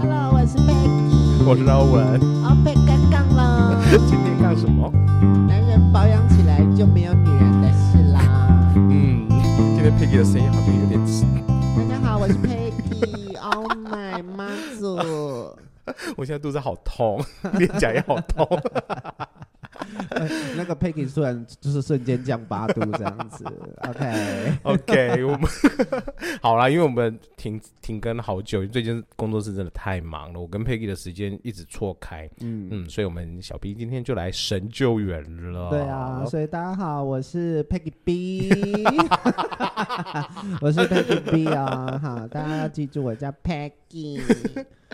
Hello，我是 Peggy，我是老文。哦，被干杠了。今天干什么？男人保养起来就没有女人的事啦。嗯，今天 Peggy 的声音好像有点刺。大家好，我是 Peggy。Oh my 妈祖，我现在肚子好痛，脸颊也好痛。呃、那个 Peggy 突然就是瞬间降八度这样子，OK OK，我们 好啦，因为我们停停更好久，最近工作室真的太忙了，我跟 Peggy 的时间一直错开，嗯嗯，所以我们小 B 今天就来神救援了。对啊，所以大家好，我是 Peggy B，我是 Peggy B 啊，好，大家要记住我叫 Peggy。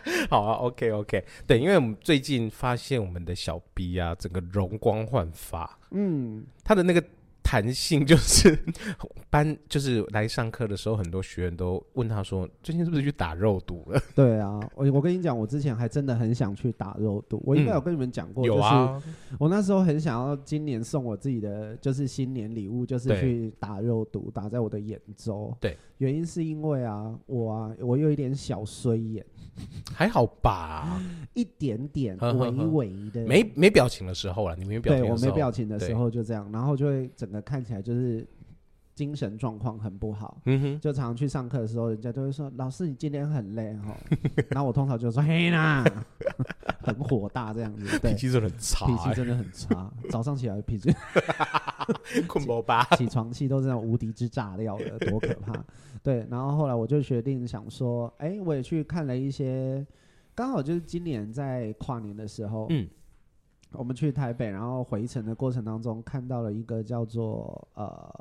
好啊，OK OK，对，因为我们最近发现我们的小 B 啊，整个容光焕发，嗯，他的那个。弹性就是 班，就是来上课的时候，很多学员都问他说：“最近是不是去打肉毒了？” 对啊，我我跟你讲，我之前还真的很想去打肉毒。我应该有跟你们讲过，就是、嗯、我那时候很想要今年送我自己的就是新年礼物，就是去打肉毒，打在我的眼周。对，原因是因为啊，我啊，我有一点小衰眼，还好吧，一点点微微的，没没表情的时候啊，你没表情对，我没表情的时候就这样，然后就会整个。看起来就是精神状况很不好，嗯哼，就常常去上课的时候，人家都会说：“老师，你今天很累哈。”然后我通常就说：“嘿啦，很火大这样子，对，脾气真的很差，脾气真的很差。早上起来脾气 困不吧，起床气都是那种无敌之炸料的，多可怕。对，然后后来我就决定想说，哎、欸，我也去看了一些，刚好就是今年在跨年的时候，嗯。我们去台北，然后回程的过程当中，看到了一个叫做呃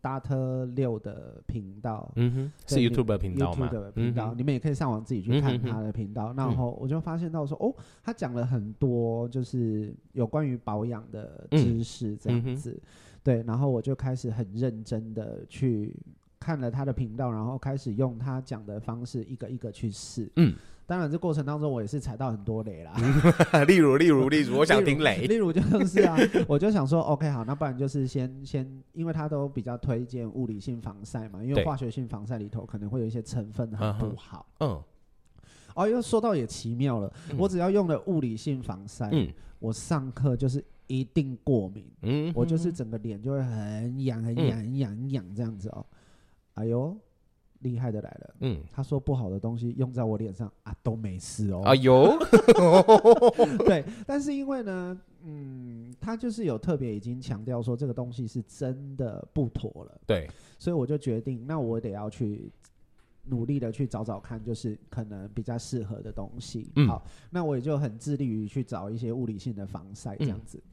达特六的频道，嗯哼，是 YouTube 的频道吗？YouTube 的频道，嗯，你们也可以上网自己去看他的频道。嗯、然后我就发现到说，哦，他讲了很多就是有关于保养的知识这样子，嗯，对。然后我就开始很认真的去看了他的频道，然后开始用他讲的方式一个一个去试，嗯。当然，这过程当中我也是踩到很多雷啦。例如，例如，例如，我想听雷。例如就是啊，我就想说，OK，好，那不然就是先先，因为他都比较推荐物理性防晒嘛，因为化学性防晒里头可能会有一些成分很不好。嗯。哦，又说到也奇妙了，嗯、我只要用了物理性防晒，嗯，我上课就是一定过敏，嗯，我就是整个脸就会很痒、很痒、很痒、很痒这样子哦。哎呦。厉害的来了，嗯，他说不好的东西用在我脸上啊都没事哦。啊有，对，但是因为呢，嗯，他就是有特别已经强调说这个东西是真的不妥了，对，所以我就决定，那我得要去努力的去找找看，就是可能比较适合的东西。嗯，好，那我也就很致力于去找一些物理性的防晒这样子。嗯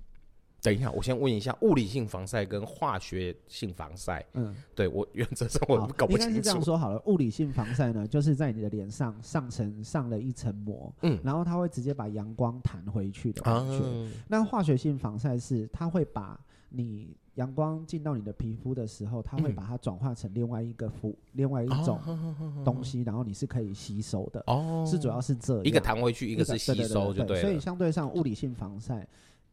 等一下，我先问一下，物理性防晒跟化学性防晒，嗯，对我原则上我搞不清楚。应该是这样说好了，物理性防晒呢，就是在你的脸上上层上了一层膜，嗯，然后它会直接把阳光弹回去的感觉。嗯、那化学性防晒是它会把你阳光进到你的皮肤的时候，它会把它转化成另外一个肤、嗯，另外一种东西，然后你是可以吸收的。哦，是主要是这样，一个弹回去，一个是吸收，就对。所以相对上，物理性防晒。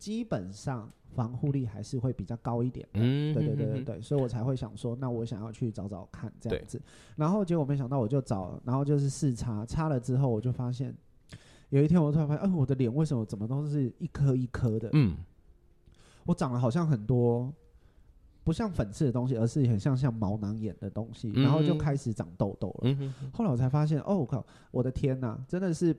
基本上防护力还是会比较高一点，嗯，对对对对对，所以我才会想说，那我想要去找找看这样子，然后结果没想到我就找，然后就是试擦，擦了之后我就发现，有一天我突然发现，哎，我的脸为什么怎么都是一颗一颗的，嗯，我长了好像很多不像粉刺的东西，而是很像像毛囊炎的东西，然后就开始长痘痘了，嗯，后来我才发现，哦，我靠，我的天哪，真的是，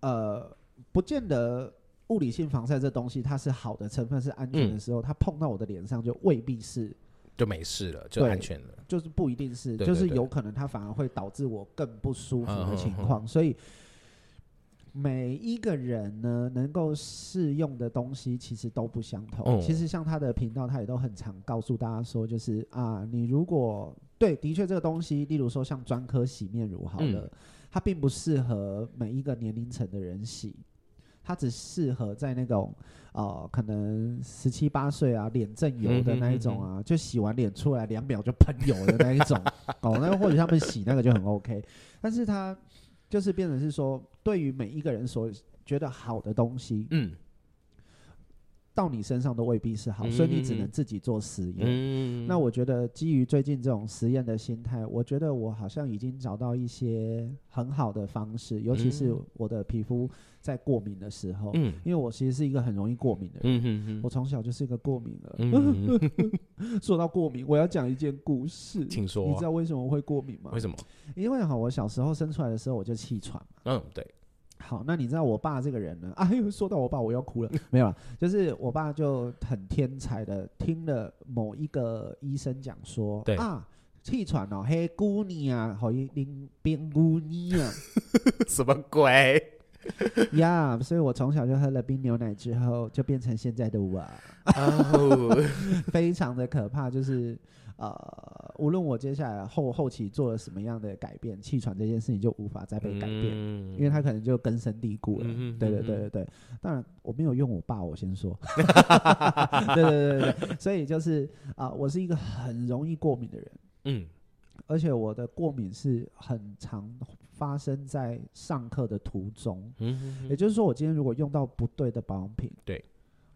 呃，不见得。物理性防晒这东西，它是好的成分，是安全的时候，嗯、它碰到我的脸上就未必是就没事了，就安全了，就是不一定是，就是有可能它反而会导致我更不舒服的情况。嗯、所以每一个人呢，能够适用的东西其实都不相同。嗯、其实像他的频道，他也都很常告诉大家说，就是啊，你如果对，的确这个东西，例如说像专科洗面乳，好了，嗯、它并不适合每一个年龄层的人洗。它只适合在那种，呃，可能十七八岁啊，脸正油的那一种啊，嗯哼。嗯哼，就洗完脸出来两秒就喷油的那一种，哦，那或者他们洗那个就很 OK，但是它就是变成是说，对于每一个人所觉得好的东西，嗯，到你身上都未必是好，嗯、所以你只能自己做实验。嗯、那我觉得基于最近这种实验的心态，我觉得我好像已经找到一些很好的方式，尤其是我的皮肤在过敏的时候，嗯、因为我其实是一个很容易过敏的人，我从小就是一个过敏的。嗯、说到过敏，我要讲一件故事，请说。你知道为什么会过敏吗？为什么？因为哈，我小时候生出来的时候我就气喘嘛。嗯，对。好，那你知道我爸这个人呢？啊，又说到我爸，我要哭了。没有了，就是我爸就很天才的，听了某一个医生讲说，对啊，气喘哦，黑姑娘啊，好一拎冰姑娘啊，什么鬼呀？yeah, 所以我从小就喝了冰牛奶之后，就变成现在的我，oh. 非常的可怕，就是。呃，无论我接下来后后期做了什么样的改变，气喘这件事情就无法再被改变，嗯、因为它可能就根深蒂固了。嗯、对对对对对，当然我没有用我爸，我先说。对对对对对，所以就是啊、呃，我是一个很容易过敏的人。嗯，而且我的过敏是很常发生在上课的途中。嗯哼哼，也就是说，我今天如果用到不对的保养品，对，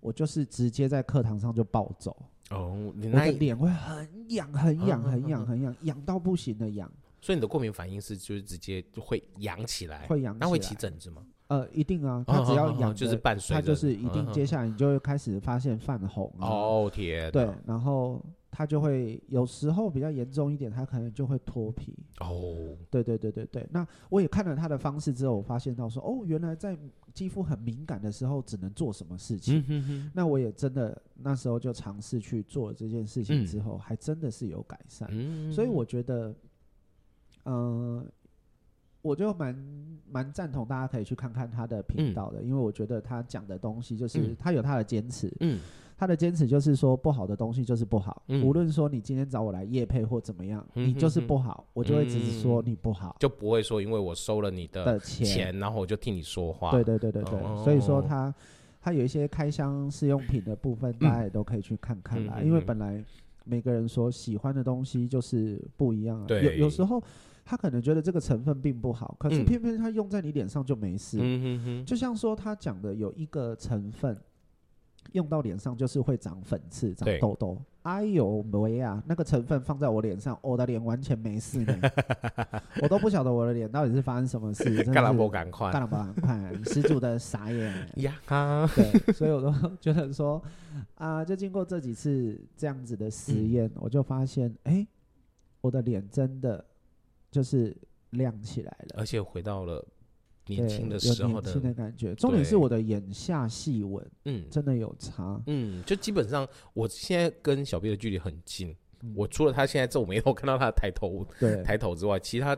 我就是直接在课堂上就暴走。哦，你那脸会很痒，很痒，很痒，很痒，痒到不行的痒。所以你的过敏反应是就是直接就会痒起来，会痒，那会起疹子吗？呃，一定啊，它只要痒就是伴随，它就是一定，接下来你就会开始发现泛红。哦天，对，然后它就会有时候比较严重一点，它可能就会脱皮。哦，对对对对对，那我也看了他的方式之后，我发现到说，哦，原来在肌肤很敏感的时候，只能做什么事情。嗯、哼哼，那我也真的那时候就尝试去做这件事情之后，嗯、还真的是有改善。嗯、所以我觉得，嗯、呃，我就蛮蛮赞同大家可以去看看他的频道的，嗯、因为我觉得他讲的东西就是他有他的坚持。嗯。他的坚持就是说，不好的东西就是不好。嗯、无论说你今天找我来夜配或怎么样，嗯、你就是不好，嗯、我就会只是说你不好，就不会说因为我收了你的钱，钱然后我就替你说话。对对对对对，哦、所以说他他有一些开箱试用品的部分，大家也都可以去看看啦。嗯、因为本来每个人所喜欢的东西就是不一样啊。对有有时候他可能觉得这个成分并不好，可是偏偏他用在你脸上就没事。嗯、哼哼就像说他讲的有一个成分。用到脸上就是会长粉刺、长痘痘。哎呦喂呀，那个成分放在我脸上，我的脸完全没事呢。我都不晓得我的脸到底是发生什么事。干了不赶快，干了不赶快，十足的傻眼呀！哈对，所以我都觉得说啊、呃，就经过这几次这样子的实验，嗯、我就发现，哎、欸，我的脸真的就是亮起来了，而且回到了。年轻的时候的，的感觉，重点是我的眼下细纹，嗯，真的有差，嗯，就基本上我现在跟小 B 的距离很近，我除了他现在皱眉头看到他的抬头，对，抬头之外，其他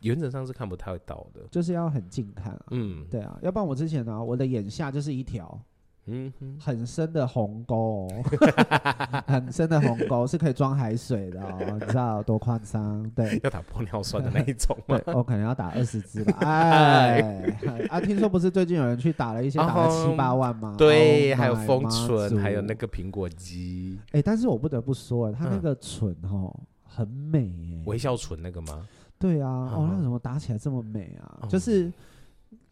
原则上是看不太到的，就是要很近看，嗯，对啊，要不然我之前呢，我的眼下就是一条。嗯，很深的鸿沟，很深的鸿沟是可以装海水的哦，你知道有多夸张？对，要打玻尿酸的那一种吗？对，我可能要打二十支吧。哎，啊，听说不是最近有人去打了一些，打了七八万吗？对，还有丰唇，还有那个苹果肌。哎，但是我不得不说，他那个唇哦，很美，微笑唇那个吗？对啊，哦，那怎么打起来这么美啊？就是。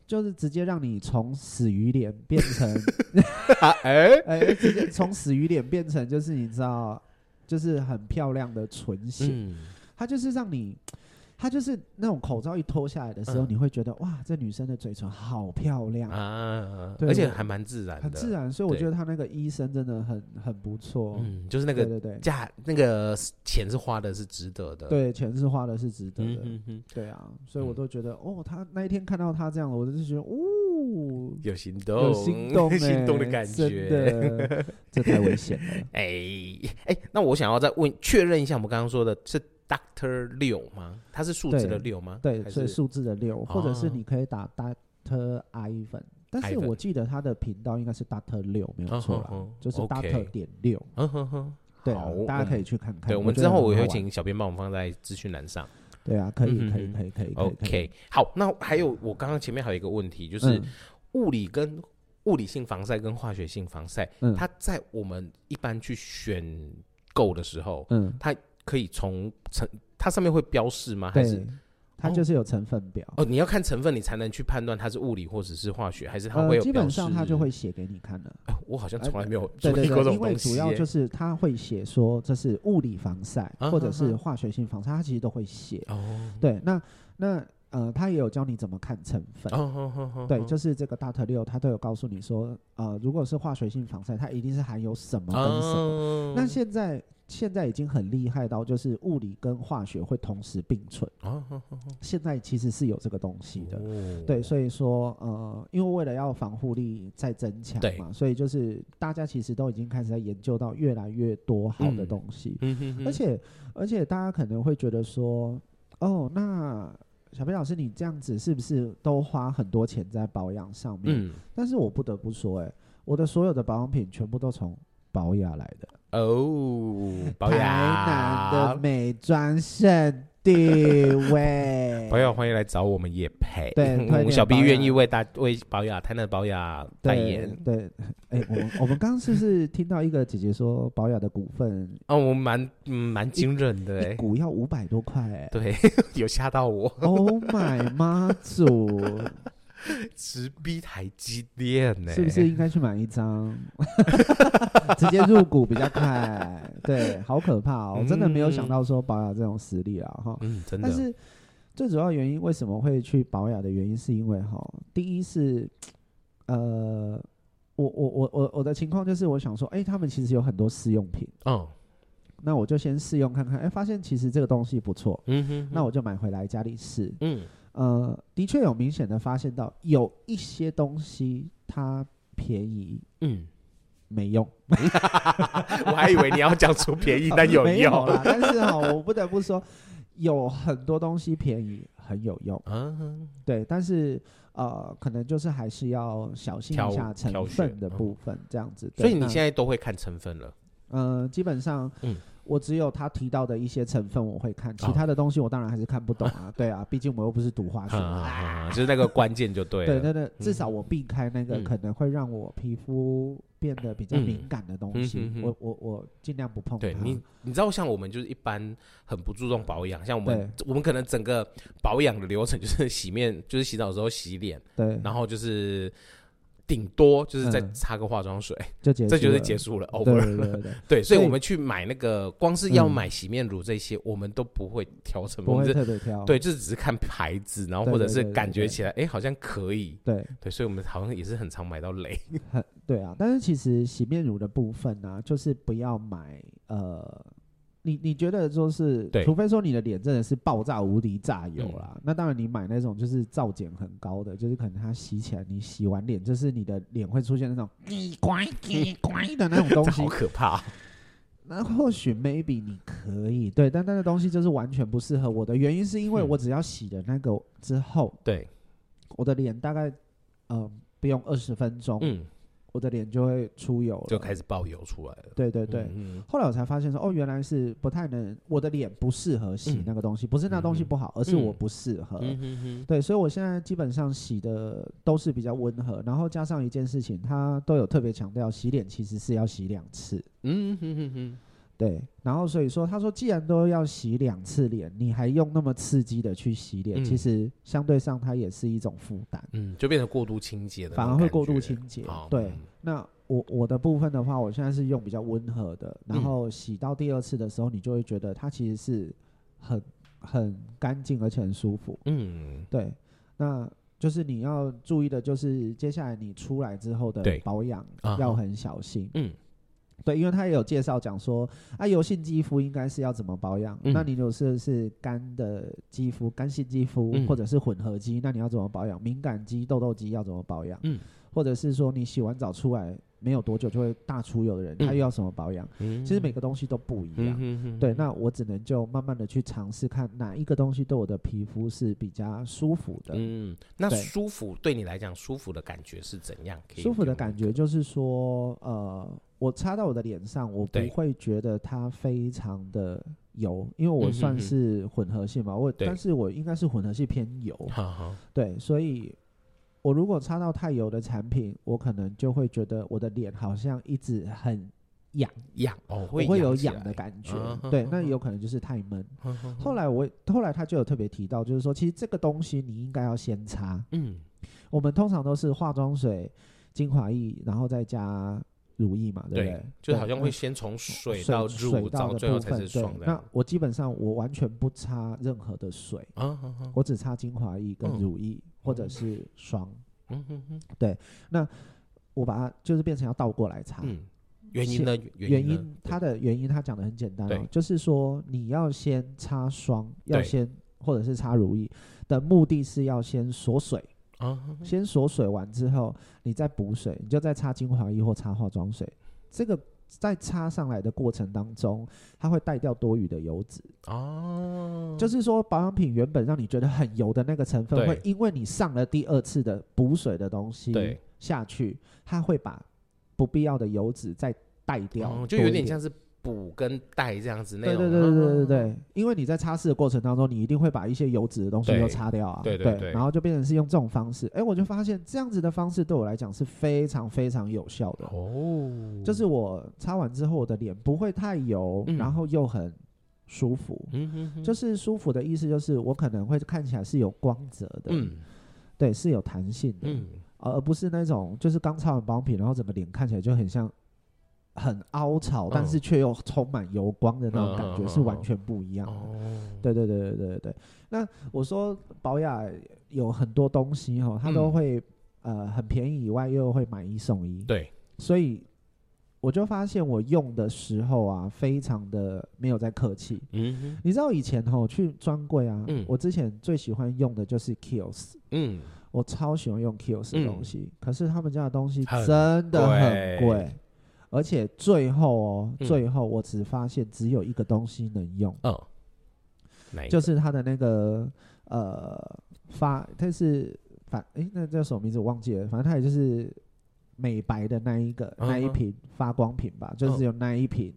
就是直接让你从死鱼脸变成，哎哎，直接从死鱼脸变成就是你知道，就是很漂亮的唇形，它就是让你。他就是那种口罩一脱下来的时候，你会觉得哇，这女生的嘴唇好漂亮啊，而且还蛮自然的，很自然。所以我觉得他那个医生真的很很不错，嗯，就是那个对对对。价那个钱是花的是值得的，对，钱是花的是值得的，对啊，所以我都觉得哦，他那一天看到他这样，我就是觉得哦，有心动，有心动，心动的感觉，真的，这太危险了。哎哎，那我想要再问确认一下，我们刚刚说的是。Doctor 六吗？它是数字的六吗？对，所以数字的六，或者是你可以打 Doctor Ivan，但是我记得他的频道应该是 Doctor 六，没有错啦，就是 Doctor 点六。嗯哼哼，对，大家可以去看看。对，我们之后我会请小编帮我们放在资讯栏上。对啊，可以，可以，可以，可以。OK，好，那还有我刚刚前面还有一个问题，就是物理跟物理性防晒跟化学性防晒，它在我们一般去选购的时候，嗯，它。可以从成它上面会标示吗？还是它就是有成分表。哦，你要看成分，你才能去判断它是物理或者是化学，还是它会有、呃？基本上它就会写给你看的、呃。我好像从来没有注意过这种东西、欸。因为主要就是它会写说这是物理防晒、啊、或者是化学性防晒，它其实都会写。哦，对，那那。呃，他也有教你怎么看成分，oh, oh, oh, oh, 对，就是这个大特六，他都有告诉你说，呃，如果是化学性防晒，它一定是含有什么跟什么。Oh. 那现在现在已经很厉害到，就是物理跟化学会同时并存。Oh, oh, oh, oh. 现在其实是有这个东西的，oh. 对，所以说，呃，因为为了要防护力再增强嘛，所以就是大家其实都已经开始在研究到越来越多好的东西，嗯、而且而且大家可能会觉得说，哦，那。小飞老师，你这样子是不是都花很多钱在保养上面？嗯，但是我不得不说，哎，我的所有的保养品全部都从保养来的哦，保雅，台南的美妆圣。地位，朋友欢迎来找我们也配，对，小 B 愿意为大为保雅台南的宝雅代言。对，哎、欸，我们我们刚刚是不是听到一个姐姐说保雅的股份？哦，我蛮蛮惊人的、股要五百多块，哎，对，有吓到我。Oh my 妈祖！直逼台积电呢、欸？是不是应该去买一张，直接入股比较快？对，好可怕哦！我真的没有想到说保养这种实力啊，哈，嗯，真的。但是最主要原因为什么会去保养的原因，是因为哈，第一是呃，我我我我我的情况就是我想说，哎、欸，他们其实有很多试用品，嗯，那我就先试用看看，哎、欸，发现其实这个东西不错，嗯哼，哼，那我就买回来家里试，嗯。呃，的确有明显的发现到有一些东西它便宜，嗯，没用。我还以为你要讲出便宜但 有用，啦。但是哈，我不得不说，有很多东西便宜很有用。嗯，对。但是呃，可能就是还是要小心一下成分的部分，这样子。所以你现在都会看成分了？嗯、呃，基本上，嗯。我只有他提到的一些成分我会看，其他的东西我当然还是看不懂啊。对啊，毕竟我又不是读化学，就是那个关键就对了。对对对，至少我避开那个可能会让我皮肤变得比较敏感的东西，我我我尽量不碰。对你，你知道像我们就是一般很不注重保养，像我们我们可能整个保养的流程就是洗面，就是洗澡的时候洗脸，对，然后就是。顶多就是再擦个化妆水，嗯、就这就是结束了。over 对，对，所以我们去买那个，光是要买洗面乳这些，嗯、我们都不会挑成分，不会特别挑。对，就只是看牌子，然后或者是感觉起来，哎，好像可以。对对，所以我们好像也是很常买到雷。对啊，但是其实洗面乳的部分呢、啊，就是不要买呃。你你觉得说是，除非说你的脸真的是爆炸无敌炸油啦，嗯、那当然你买那种就是皂碱很高的，就是可能它洗起来，你洗完脸就是你的脸会出现那种你乖你乖的那种东西，好可怕。那或许 maybe 你可以对，但那个东西就是完全不适合我的原因，是因为我只要洗了那个之后，对、嗯，我的脸大概不用二十分钟，嗯。我的脸就会出油了，就开始爆油出来了。对对对，嗯嗯，后来我才发现说，哦，原来是不太能，我的脸不适合洗那个东西，嗯、不是那东西不好，嗯、而是我不适合。对，所以我现在基本上洗的都是比较温和，然后加上一件事情，他都有特别强调，洗脸其实是要洗两次。嗯哼哼哼。对，然后所以说，他说既然都要洗两次脸，你还用那么刺激的去洗脸，嗯、其实相对上它也是一种负担，嗯，就变成过度清洁的，反而会过度清洁。哦、对，嗯、那我我的部分的话，我现在是用比较温和的，然后洗到第二次的时候，你就会觉得它其实是很很干净而且很舒服。嗯，对，那就是你要注意的，就是接下来你出来之后的保养要很小心。嗯。对，因为他也有介绍讲说，啊，油性肌肤应该是要怎么保养？嗯、那你如果是是干的肌肤、干性肌肤，嗯、或者是混合肌，那你要怎么保养？敏感肌、痘痘肌要怎么保养？嗯，或者是说你洗完澡出来没有多久就会大出油的人，嗯、他又要什么保养？嗯、其实每个东西都不一样。嗯、对，那我只能就慢慢的去尝试看哪一个东西对我的皮肤是比较舒服的。嗯，那舒服对，对你来讲，舒服的感觉是怎样？舒服的感觉就是说，呃。我擦到我的脸上，我不会觉得它非常的油，因为我算是混合性嘛，我但是我应该是混合性偏油，对，所以我如果擦到太油的产品，我可能就会觉得我的脸好像一直很痒痒哦，会我会有痒的感觉，对，那有可能就是太闷。后来我后来他就有特别提到，就是说其实这个东西你应该要先擦。嗯，我们通常都是化妆水、精华液，然后再加乳液嘛，对不对？就好像会先从水到乳到最后才是霜。那我基本上我完全不擦任何的水，我只擦精华液跟乳液或者是霜。嗯哼哼，对，那我把它就是变成要倒过来擦。原因呢？原因，它的原因，它讲的很简单哦，就是说你要先擦霜，要先或者是擦乳液的目的是要先锁水啊，先锁水完之后，你再补水，你就再擦精华液或擦化妆水。这个在擦上来的过程当中，它会带掉多余的油脂哦。就是说保养品原本让你觉得很油的那个成分，会因为你上了第二次的补水的东西下去，它会把。不必要的油脂再带掉，嗯，就有点像是补跟带这样子那种。对对对对对对对，因为你在擦拭的过程当中，你一定会把一些油脂的东西都擦掉啊。对对对，对，然后就变成是用这种方式。哎，我就发现这样子的方式对我来讲是非常非常有效的。哦，就是我擦完之后，我的脸不会太油，嗯，然后又很舒服。嗯哼哼，就是舒服的意思，就是我可能会看起来是有光泽的。嗯，对，是有弹性的。嗯。而不是那种，就是刚擦完保养品，然后整个脸看起来就很像很凹槽，但是却又充满油光的那种感觉，是完全不一样的。对对对对对对对。那我说保雅有很多东西哈，它都会呃很便宜以外，又会买一送一。对。所以我就发现我用的时候啊，非常的没有在客气。嗯。你知道以前哈去专柜啊，我之前最喜欢用的就是 Kiehl's。嗯。我超喜欢用 Kiehl's 的东西，嗯，可是他们家的东西真的很贵，而且最后哦，嗯，最后我只发现只有一个东西能用，哦，就是它的那个呃发，它是反诶，那叫什么名字？我忘记了，反正它也就是美白的那一个，嗯，那一瓶发光瓶吧，就是有那一瓶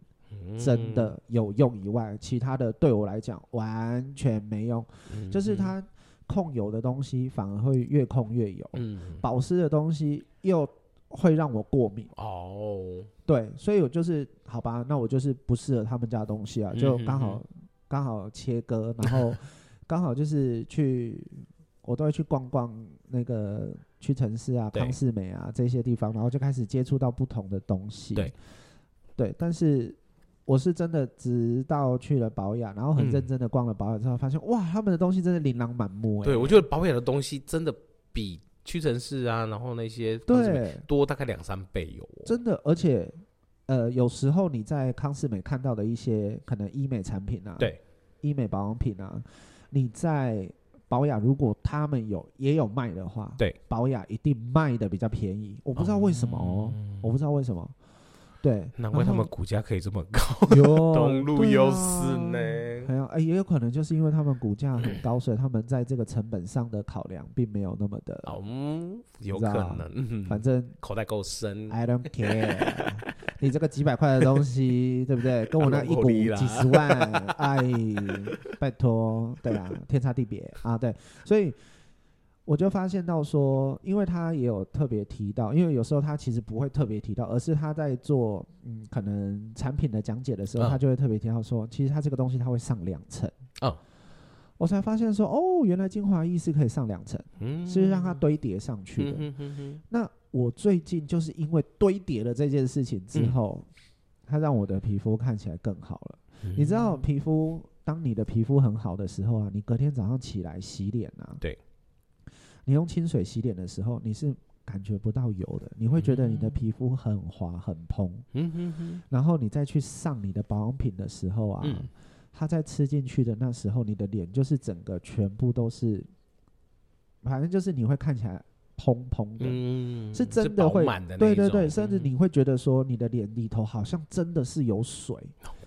真的有用以外，嗯，其他的对我来讲完全没用，嗯，就是它。控油的东西反而会越控越油，嗯，保湿的东西又会让我过敏哦。对，所以我就是好吧，那我就是不适合他们家的东西啊，就刚好刚、嗯、好切割，然后 刚好就是去，我都会去逛逛那个屈臣氏啊、康士美啊这些地方，然后就开始接触到不同的东西。对，对，但是。我是真的，直到去了保养，然后很认真的逛了保养之后，发现、嗯、哇，他们的东西真的琳琅满目、欸。对，我觉得保养的东西真的比屈臣氏啊，然后那些对多大概两三倍有、哦。真的，而且呃，有时候你在康士美看到的一些可能医美产品啊，对，医美保养品啊，你在保养如果他们有也有卖的话，对，保养一定卖的比较便宜。我不知道为什么哦，嗯、我不知道为什么。对，难怪他们股价可以这么高，有 东路优势呢。还有，哎，也有可能就是因为他们股价很高，所以他们在这个成本上的考量并没有那么的，嗯，有可能。反正 口袋够深，I don't care。你这个几百块的东西，对不对？跟我那一股几十万，哎，拜托，对啊，天差地别啊，对，所以。我就发现到说，因为他也有特别提到，因为有时候他其实不会特别提到，而是他在做嗯可能产品的讲解的时候，他就会特别提到说，其实他这个东西它会上两层。哦，我才发现说，哦，原来精华液是可以上两层，嗯，是让它堆叠上去的。嗯哼哼哼。那我最近就是因为堆叠了这件事情之后，它让我的皮肤看起来更好了。你知道，皮肤当你的皮肤很好的时候啊，你隔天早上起来洗脸啊，对。你用清水洗脸的时候，你是感觉不到油的，你会觉得你的皮肤很滑很蓬。嗯哼哼。然后你再去上你的保养品的时候啊，嗯、它在吃进去的那时候，你的脸就是整个全部都是，反正就是你会看起来蓬蓬的，嗯、是真的会。对对对，甚至你会觉得说你的脸里头好像真的是有水。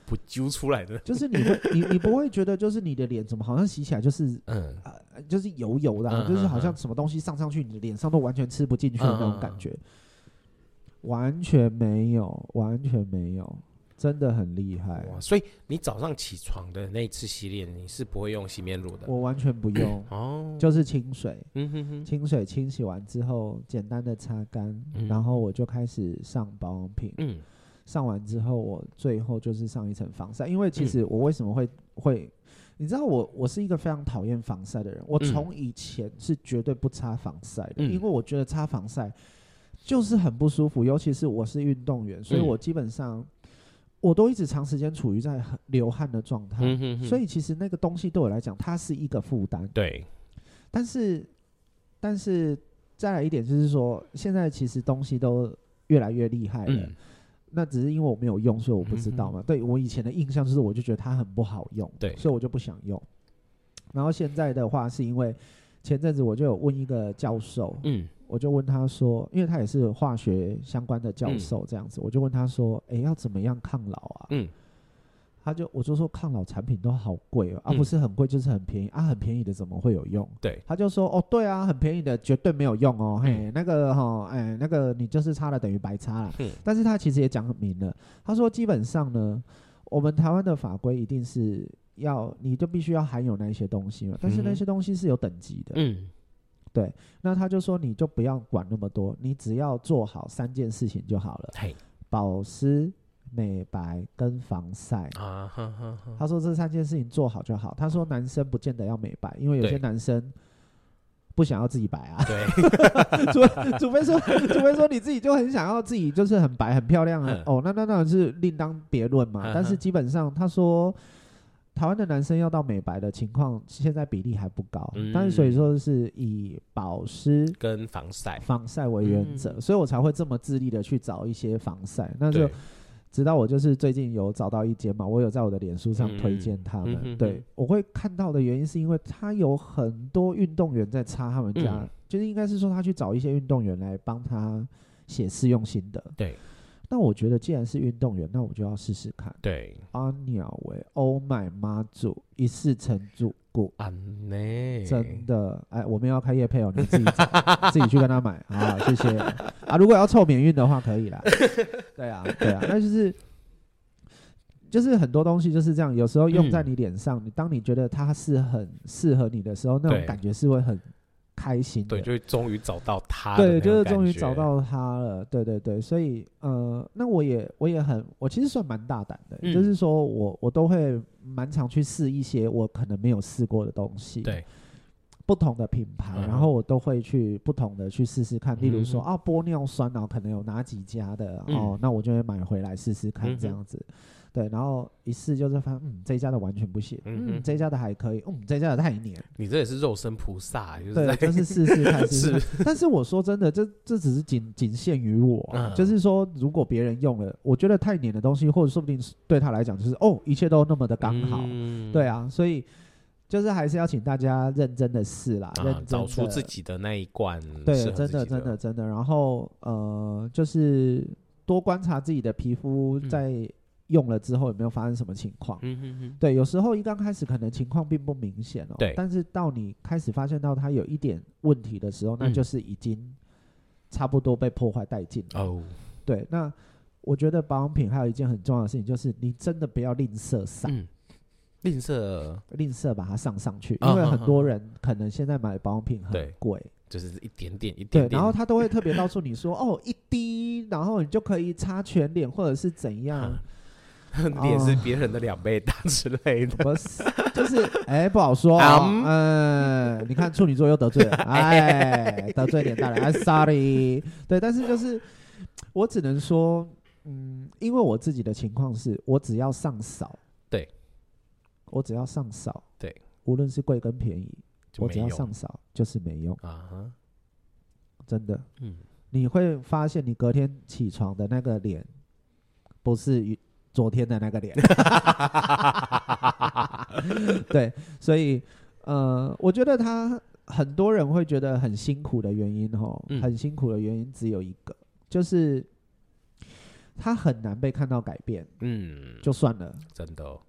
不揪出来的，就是你会，你你不会觉得，就是你的脸怎么好像洗起来就是，嗯，呃，就是油油的，啊，嗯，就是好像什么东西上上去，你的脸上都完全吃不进去的那种感觉，嗯，完全没有，完全没有，真的很厉害。哇所以你早上起床的那一次洗脸，你是不会用洗面乳的？我完全不用，哦，就是清水，嗯哼哼，清水清洗完之后，简单的擦干，嗯，然后我就开始上保养品，嗯。上完之后，我最后就是上一层防晒，因为其实我为什么会、嗯、会，你知道我我是一个非常讨厌防晒的人，我从以前是绝对不擦防晒的，嗯、因为我觉得擦防晒就是很不舒服，尤其是我是运动员，所以我基本上我都一直长时间处于在流汗的状态，嗯、哼哼。所以其实那个东西对我来讲，它是一个负担。对，但是但是再来一点就是说，现在其实东西都越来越厉害了。嗯那只是因为我没有用，所以我不知道嘛。嗯、对我以前的印象就是，我就觉得它很不好用，对，所以我就不想用。然后现在的话，是因为前阵子我就有问一个教授，嗯，我就问他说，因为他也是化学相关的教授，这样子，嗯、我就问他说，哎、欸，要怎么样抗老啊？嗯。他就我就说抗老产品都好贵哦，啊不是很贵就是很便宜啊，很便宜的怎么会有用？对，他就说哦对啊，很便宜的绝对没有用哦，嘿那个哈哎那个你就是擦了等于白擦了。但是他其实也讲很明了，他说基本上呢，我们台湾的法规一定是要你就必须要含有那些东西嘛，但是那些东西是有等级的。嗯，对，那他就说你就不要管那么多，你只要做好三件事情就好了。嘿，保湿。美白跟防晒啊，他说这三件事情做好就好。他说男生不见得要美白，因为有些男生不想要自己白啊。对，除除非说，除非说你自己就很想要自己就是很白很漂亮啊。哦，那那当然是另当别论嘛。但是基本上他说，台湾的男生要到美白的情况，现在比例还不高。但是所以说是以保湿跟防晒防晒为原则，所以我才会这么致力的去找一些防晒。那就。直到我就是最近有找到一间嘛，我有在我的脸书上推荐他们。嗯、对，我会看到的原因是因为他有很多运动员在擦他们家，嗯、就是应该是说他去找一些运动员来帮他写试用心得。对，那我觉得既然是运动员，那我就要试试看。对，阿鸟喂，Oh my 妈祖，一试成主。真的，哎，我们要开业配哦，你自己 自己去跟他买啊，谢谢啊。如果要凑免运的话，可以啦。对啊，对啊，那就是就是很多东西就是这样，有时候用在你脸上，嗯、你当你觉得它是很适合你的时候，那种感觉是会很开心的。对，就是终于找到他。对，就是终于找到他了。对对对，所以呃，那我也我也很，我其实算蛮大胆的，嗯、就是说我我都会。蛮常去试一些我可能没有试过的东西，对，不同的品牌，然后我都会去不同的去试试看。例如说啊，玻尿酸然后可能有哪几家的哦，那我就会买回来试试看这样子。对，然后一试就是发现，嗯，这家的完全不行，嗯，这家的还可以，嗯，这家的太黏。你这也是肉身菩萨，对，就是试试看，试试。但是我说真的，这这只是仅仅限于我，就是说，如果别人用了，我觉得太黏的东西，或者说不定对他来讲，就是哦，一切都那么的刚好，对啊，所以就是还是要请大家认真的试啦，认真找出自己的那一罐，对，真的真的真的。然后呃，就是多观察自己的皮肤在。用了之后有没有发生什么情况？嗯哼哼，对，有时候一刚开始可能情况并不明显哦，对，但是到你开始发现到它有一点问题的时候，那就是已经差不多被破坏殆尽了。哦，对，那我觉得保养品还有一件很重要的事情，就是你真的不要吝啬上，吝啬。吝啬把它上上去，因为很多人可能现在买保养品很贵，就是一点点一点点，对，然后他都会特别告诉你说，哦，一滴，然后你就可以擦全脸，或者是怎样。脸是别人的两倍大之类的，不是，就是哎，不好说。嗯，你看处女座又得罪了，哎，得罪脸大了，哎，sorry。对，但是就是我只能说，嗯，因为我自己的情况是我只要上少，对，我只要上少，对，无论是贵跟便宜，我只要上少就是没用啊，真的，嗯，你会发现你隔天起床的那个脸不是。昨天的那个脸，对，所以呃，我觉得他很多人会觉得很辛苦的原因，吼，嗯、很辛苦的原因只有一个，就是他很难被看到改变，嗯，就算了，真的、哦。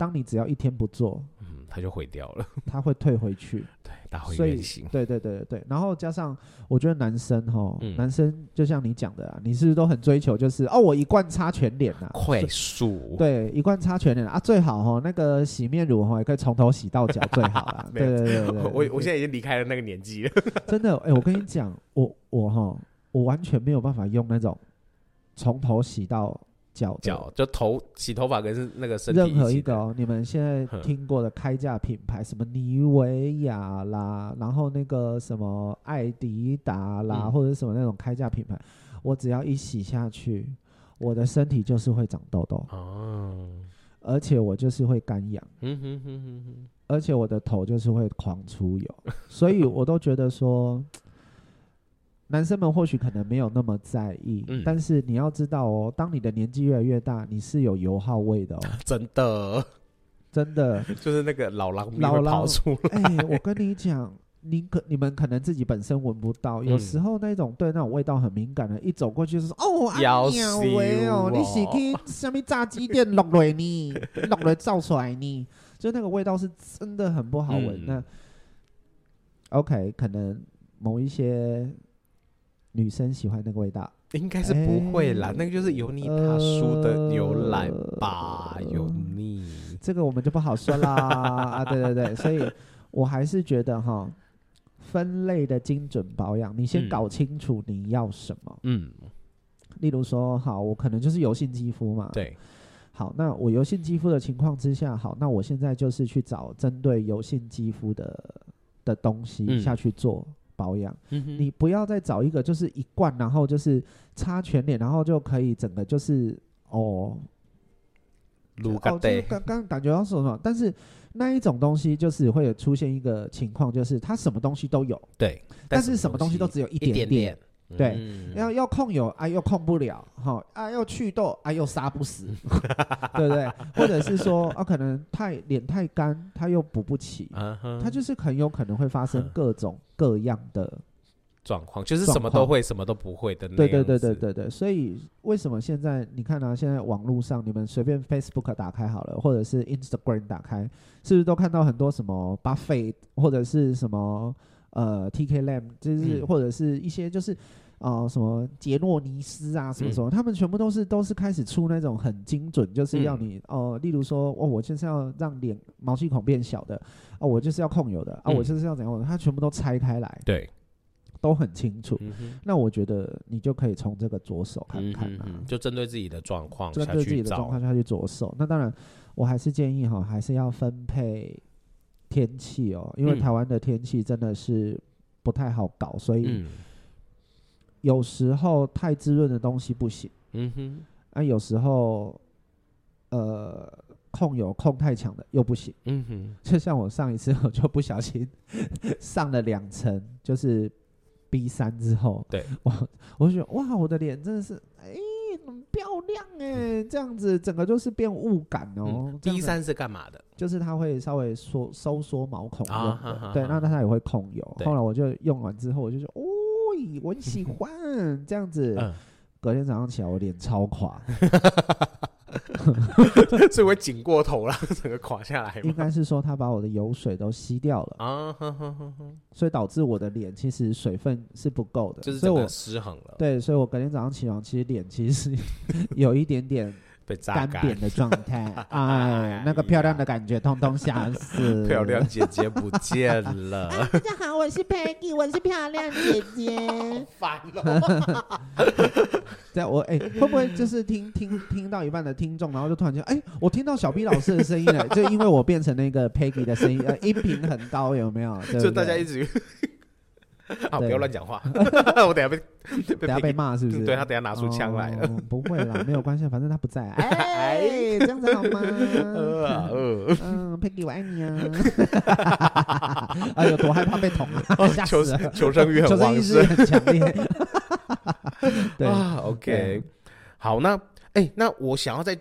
当你只要一天不做，嗯，它就毁掉了，它会退回去，对，打回原形。对对对对，然后加上我觉得男生哈，嗯、男生就像你讲的啊，你是不是都很追求就是哦，我一罐擦全脸呐，快速，对，一罐擦全脸啊，最好哈，那个洗面乳哈也可以从头洗到脚最好啦。对对对对，我我现在已经离开了那个年纪了，真的，哎、欸，我跟你讲，我我哈，我完全没有办法用那种从头洗到。脚脚就头洗头发跟是那个身体任何一个哦，你们现在听过的开价品牌，什么妮维雅啦，然后那个什么艾迪达啦，嗯、或者什么那种开价品牌，我只要一洗下去，我的身体就是会长痘痘。哦，而且我就是会干痒，嗯哼哼哼哼，而且我的头就是会狂出油，所以我都觉得说。男生们或许可能没有那么在意，嗯、但是你要知道哦，当你的年纪越来越大，你是有油耗味的哦，真的，真的，就是那个老狼老狼跑出来。哎，我跟你讲，你可你们可能自己本身闻不到，嗯、有时候那种对那种味道很敏感的，一走过去就是说哦，要死哦，你是去什么炸鸡店落来呢？落来造出来呢？就那个味道是真的很不好闻。嗯、那 OK，可能某一些。女生喜欢那个味道，应该是不会啦。欸、那个就是油腻大叔的牛奶吧，呃、油腻。这个我们就不好说啦 啊！对对对，所以我还是觉得哈，分类的精准保养，你先搞清楚你要什么。嗯，例如说，好，我可能就是油性肌肤嘛。对。好，那我油性肌肤的情况之下，好，那我现在就是去找针对油性肌肤的的东西下去做。嗯保养，嗯、你不要再找一个就是一罐，然后就是擦全脸，然后就可以整个就是哦，刚刚刚感觉到什么？但是那一种东西就是会有出现一个情况，就是它什么东西都有，对，但是什么东西都只有一点点。对，嗯、要要控油啊，又控不了，哈啊，要祛痘啊，又杀不死，对不对？或者是说啊，可能太脸太干，它又补不起，它、uh huh、就是很有可能会发生各种各样的状况，就是什么都会，什么都不会的。对对对对对对，所以为什么现在你看啊，现在网络上你们随便 Facebook 打开好了，或者是 Instagram 打开，是不是都看到很多什么 Buffet 或者是什么？呃，TK Lamb 就是、嗯、或者是一些就是，呃，什么杰诺尼斯啊，什么什么，嗯、他们全部都是都是开始出那种很精准，就是要你哦、呃，例如说哦，我就是要让脸毛细孔变小的，哦，我就是要控油的，啊，我就是要怎样的，他全部都拆开来，对，都很清楚。嗯、那我觉得你就可以从这个着手看看啊，嗯、哼就针对自己的状况，针对自己的状况下去着手。那当然，我还是建议哈，还是要分配。天气哦，因为台湾的天气真的是不太好搞，嗯、所以有时候太滋润的东西不行。嗯哼，啊，有时候呃控油控太强的又不行。嗯哼，就像我上一次我就不小心 上了两层，就是 B 三之后，对我我就觉得哇，我的脸真的是哎。亮哎，这样子整个就是变雾感哦。B 三是干嘛的？就是它会稍微缩收缩毛孔用的，啊、对，那它也会控油。对后来我就用完之后，我就说，哦，我很喜欢这样子。嗯、隔天早上起来，我脸超垮。是会紧过头了，整个垮下来。应该是说他把我的油水都吸掉了啊，所以导致我的脸其实水分是不够的，就是整个失衡了。对，所以我隔天早上起床，其实脸其实是 有一点点。干瘪的状态，哎，那个漂亮的感觉通通消失。漂亮姐姐不见了。大家好，我是 Peggy，我是漂亮姐姐。烦了。在，我哎，会不会就是听听听到一半的听众，然后就突然间，哎，我听到小 B 老师的声音了，就因为我变成那个 Peggy 的声音，呃，音频很高，有没有？就大家一直。啊！不要乱讲话，我等下被等下被骂是不是？对他等下拿出枪来了，不会啦，没有关系，反正他不在。哎，这样子好吗？嗯，Peggy 我爱你啊！哎呦，多害怕被捅啊！求求生欲很旺盛，很强烈。对，OK，好，那哎，那我想要在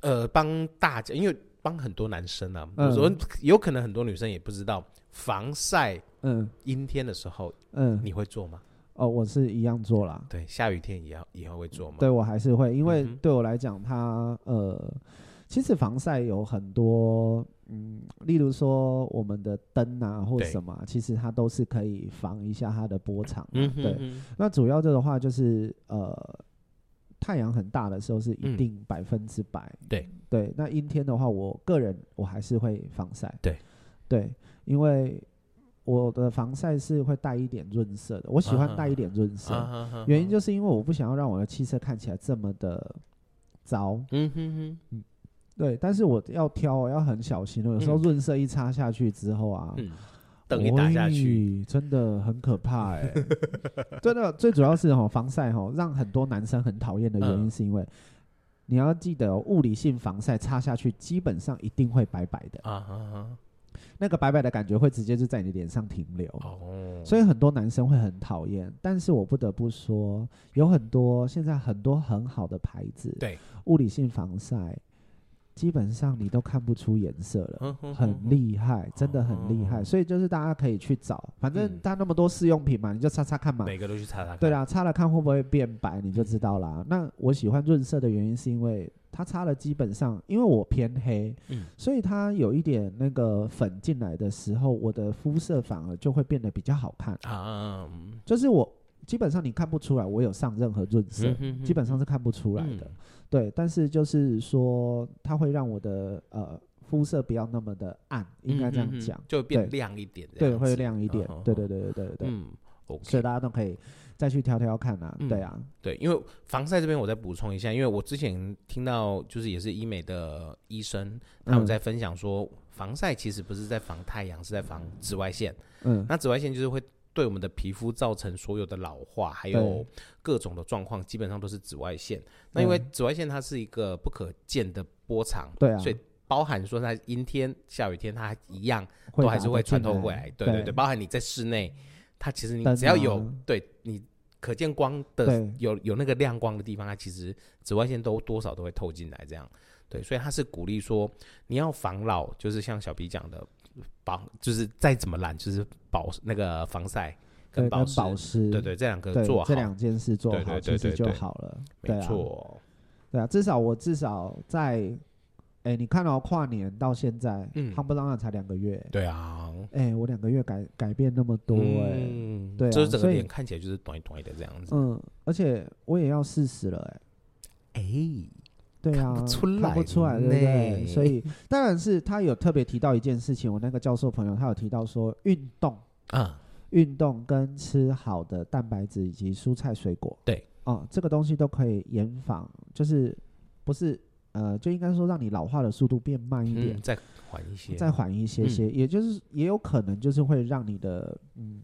呃帮大家，因为帮很多男生啊，有时候有可能很多女生也不知道防晒。嗯，阴天的时候，嗯，你会做吗？哦，我是一样做啦。对，下雨天也要也要会做吗？对，我还是会，因为对我来讲，它呃，其实防晒有很多，嗯，例如说我们的灯啊或什么，其实它都是可以防一下它的波长。嗯，对。那主要这的话就是呃，太阳很大的时候是一定百分之百。对对，那阴天的话，我个人我还是会防晒。对对，因为。我的防晒是会带一点润色的，我喜欢带一点润色，原因就是因为我不想要让我的汽车看起来这么的糟。嗯哼哼，嗯，对，但是我要挑，要很小心。有时候润色一擦下去之后啊，嗯，等你打下去，真的很可怕哎、欸。真的，最主要是哈防晒哈，让很多男生很讨厌的原因是因为。你要记得，物理性防晒擦下去，基本上一定会白白的啊，那个白白的感觉会直接就在你脸上停留哦，所以很多男生会很讨厌。但是我不得不说，有很多现在很多很好的牌子，对，物理性防晒。基本上你都看不出颜色了，很厉害，真的很厉害。所以就是大家可以去找，反正它那么多试用品嘛，你就擦擦看嘛。每个都去擦擦看。对啦，擦了看会不会变白，你就知道啦。那我喜欢润色的原因是因为它擦了基本上，因为我偏黑，所以它有一点那个粉进来的时候，我的肤色反而就会变得比较好看啊。就是我基本上你看不出来我有上任何润色，基本上是看不出来的。对，但是就是说，它会让我的呃肤色不要那么的暗，应该这样讲，就变亮一点。对，会亮一点。对对对对对对。嗯，OK。所以大家都可以再去挑挑看啊。对啊，对，因为防晒这边我再补充一下，因为我之前听到就是也是医美的医生他们在分享说，防晒其实不是在防太阳，是在防紫外线。嗯，那紫外线就是会。对我们的皮肤造成所有的老化，还有各种的状况，基本上都是紫外线。那因为紫外线它是一个不可见的波长，对啊，所以包含说在阴天、下雨天，它一样都还是会穿透过来。对对对，包含你在室内，它其实你只要有对你可见光的有有那个亮光的地方，它其实紫外线都多少都会透进来。这样对，所以它是鼓励说你要防老，就是像小 B 讲的。保就是再怎么懒，就是保那个防晒跟保湿，对对，这两个做好，这两件事做好，其实就好了。没错，对啊，至少我至少在，哎，你看到跨年到现在，嗯，夯不啷当才两个月，对啊，哎，我两个月改改变那么多，哎，对，就是整个脸看起来就是短短的这样子，嗯，而且我也要四十了，哎，哎。对啊，看不出来，看不出来，对不对？所以当然是他有特别提到一件事情，我那个教授朋友他有提到说，运动啊，运动跟吃好的蛋白质以及蔬菜水果，对，哦，这个东西都可以延防，就是不是呃，就应该说让你老化的速度变慢一点，嗯、再缓一些，再缓一些些，嗯、也就是也有可能就是会让你的嗯。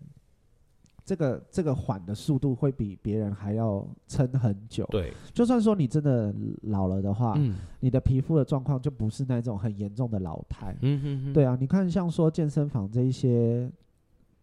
这个这个缓的速度会比别人还要撑很久。对，就算说你真的老了的话，嗯，你的皮肤的状况就不是那种很严重的老态。嗯哼哼。对啊，你看像说健身房这一些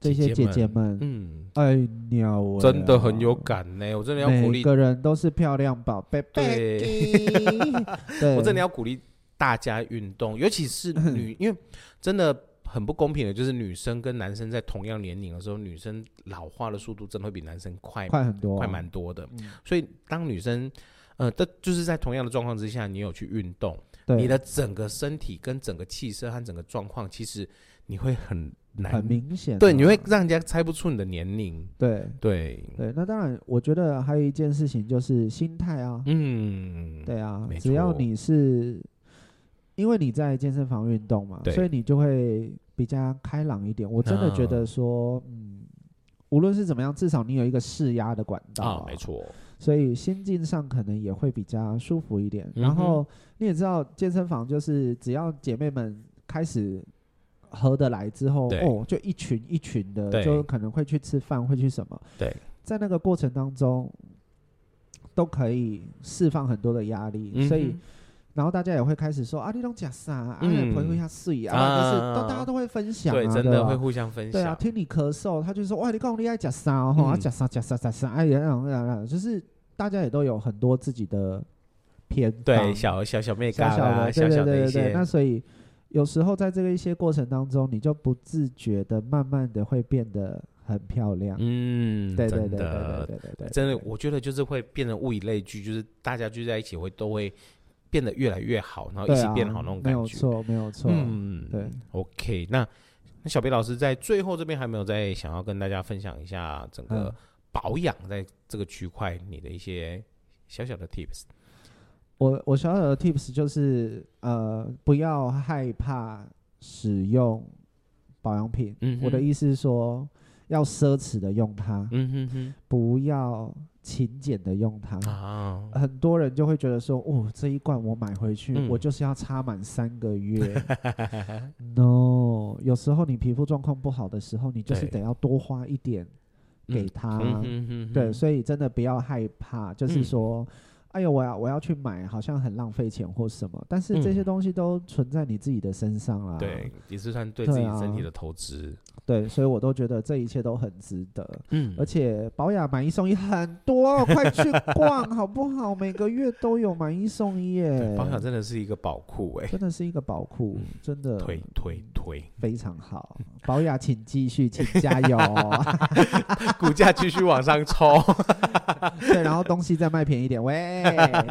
这些姐姐们，嗯，哎鸟，真的很有感呢。我真的要鼓励，每个人都是漂亮宝贝。对，对，我真的要鼓励大家运动，尤其是女，因为真的。很不公平的，就是女生跟男生在同样年龄的时候，女生老化的速度真的会比男生快快很多，快蛮多的。嗯、所以当女生，呃，的就是在同样的状况之下，你有去运动，你的整个身体跟整个气色和整个状况，其实你会很难。很明显，对，你会让人家猜不出你的年龄。对。对。对，那当然，我觉得还有一件事情就是心态啊，嗯，对啊，只要你是因为你在健身房运动嘛，所以你就会。比较开朗一点，我真的觉得说，嗯，无论是怎么样，至少你有一个释压的管道啊，没错，所以心境上可能也会比较舒服一点。然后你也知道，健身房就是只要姐妹们开始合得来之后，哦，就一群一群的，就可能会去吃饭，会去什么？对，在那个过程当中，都可以释放很多的压力，所以。然后大家也会开始说啊，你拢假啥？啊，陪陪下睡啊，就是都大家都会分享啊，对，真的会互相分享。对啊，听你咳嗽，他就说哇，你讲你爱假啥哦，啊，吃啥吃啥吃啥，哎呀，就是大家也都有很多自己的偏对，小小小妹小小的小小的一些。那所以有时候在这个一些过程当中，你就不自觉的慢慢的会变得很漂亮。嗯，对对对对对对对，真的，我觉得就是会变得物以类聚，就是大家聚在一起会都会。变得越来越好，然后一起变好那种感觉，没有错，没有错。嗯，对。OK，那那小贝老师在最后这边还没有再想要跟大家分享一下整个保养在这个区块你的一些小小的 tips。我我小小的 tips 就是呃，不要害怕使用保养品。嗯，我的意思是说。要奢侈的用它，嗯哼哼，不要勤俭的用它。啊，很多人就会觉得说，哦，这一罐我买回去，嗯我就是要擦满三个月。No，有时候你皮肤状况不好的时候，你就是得要多花一点给他。对，所以真的不要害怕，就是说。嗯哎呦，我要我要去买，好像很浪费钱或什么，但是这些东西都存在你自己的身上啦。对，也是算对自己身体的投资。对，所以我都觉得这一切都很值得。嗯，而且保雅买一送一很多，快去逛好不好？每个月都有买一送一耶。保雅真的是一个宝库哎，真的是一个宝库，真的推推推，非常好。保雅，请继续，请加油，股价继续往上冲。对，然后东西再卖便宜点，喂，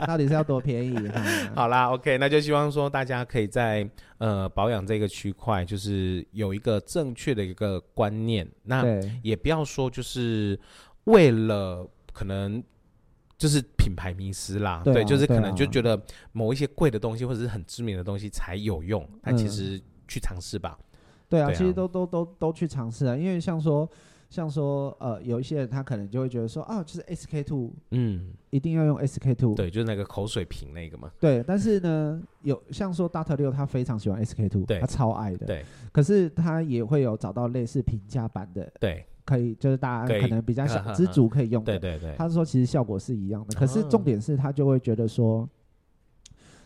到底是要多便宜？好啦，OK，那就希望说大家可以在呃保养这个区块，就是有一个正确的一个观念。那也不要说就是为了可能就是品牌迷失啦，对，啊、对，就是可能就觉得某一些贵的东西或者是很知名的东西才有用，但其实去尝试吧。对啊，对啊，其实都都都都去尝试啊，因为像说。像说，呃，有一些人他可能就会觉得说，啊，就是 SK two，嗯，一定要用 SK two，对，就是那个口水瓶那个嘛。对，但是呢，有像说 Dr. 六，他非常喜欢 SK two，他超爱的。对，可是他也会有找到类似平价版的，对，可以就是大家可能比较小知足可以用的。对对对，他说其实效果是一样的，可是重点是他就会觉得说。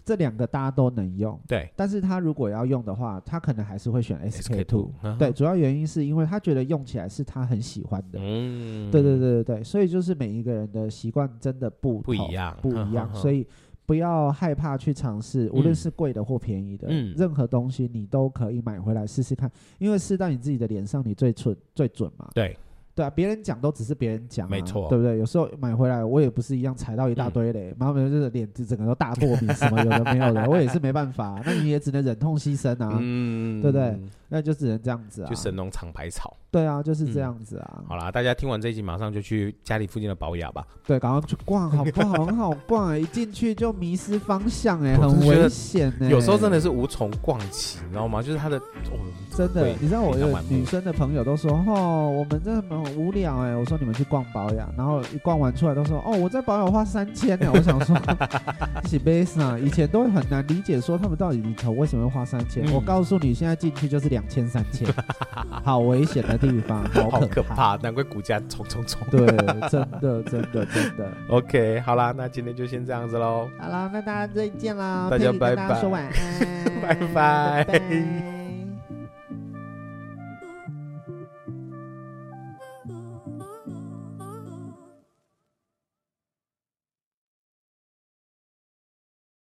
这两个大家都能用，对，但是他如果要用的话，他可能还是会选 SK two，嗯，对，主要原因是因为他觉得用起来是他很喜欢的，嗯，对对对对对，所以就是每一个人的习惯真的不不一样，不一样，所以不要害怕去尝试，无论是贵的或便宜的，嗯，任何东西你都可以买回来试试看，因为试到你自己的脸上，你最准最准嘛，对。对啊，别人讲都只是别人讲、啊，没错，对不对？有时候买回来我也不是一样踩到一大堆嘞，然后就是脸就整个都大过敏什么有的没有的，我也是没办法，那你也只能忍痛牺牲啊，嗯，对不对？那就只能这样子啊，就神农尝百草。对啊，就是这样子啊。嗯、好啦，大家听完这一集，马上就去家里附近的保养吧。对，赶快去逛，好不好？很好逛、欸，一进去就迷失方向、欸，哎，很危险、欸。有时候真的是无从逛起，你知道吗？就是他的，哦、真的，你知道我有女生的朋友都说，哦，我们真的很无聊、欸，哎，我说你们去逛保养，然后一逛完出来都说，哦，我在保养花三千呢。我想说，一起贝斯啊，以前都会很难理解，说他们到底里头为什么要花三千、嗯。我告诉你，现在进去就是两千、三千，好危险的地方，好可怕，可怕，难怪股价冲冲冲。对，真的，真的，真的。OK，好啦，那今天就先这样子喽。好啦，那大家再见啦，大家拜拜，大家说晚安，拜拜。拜拜。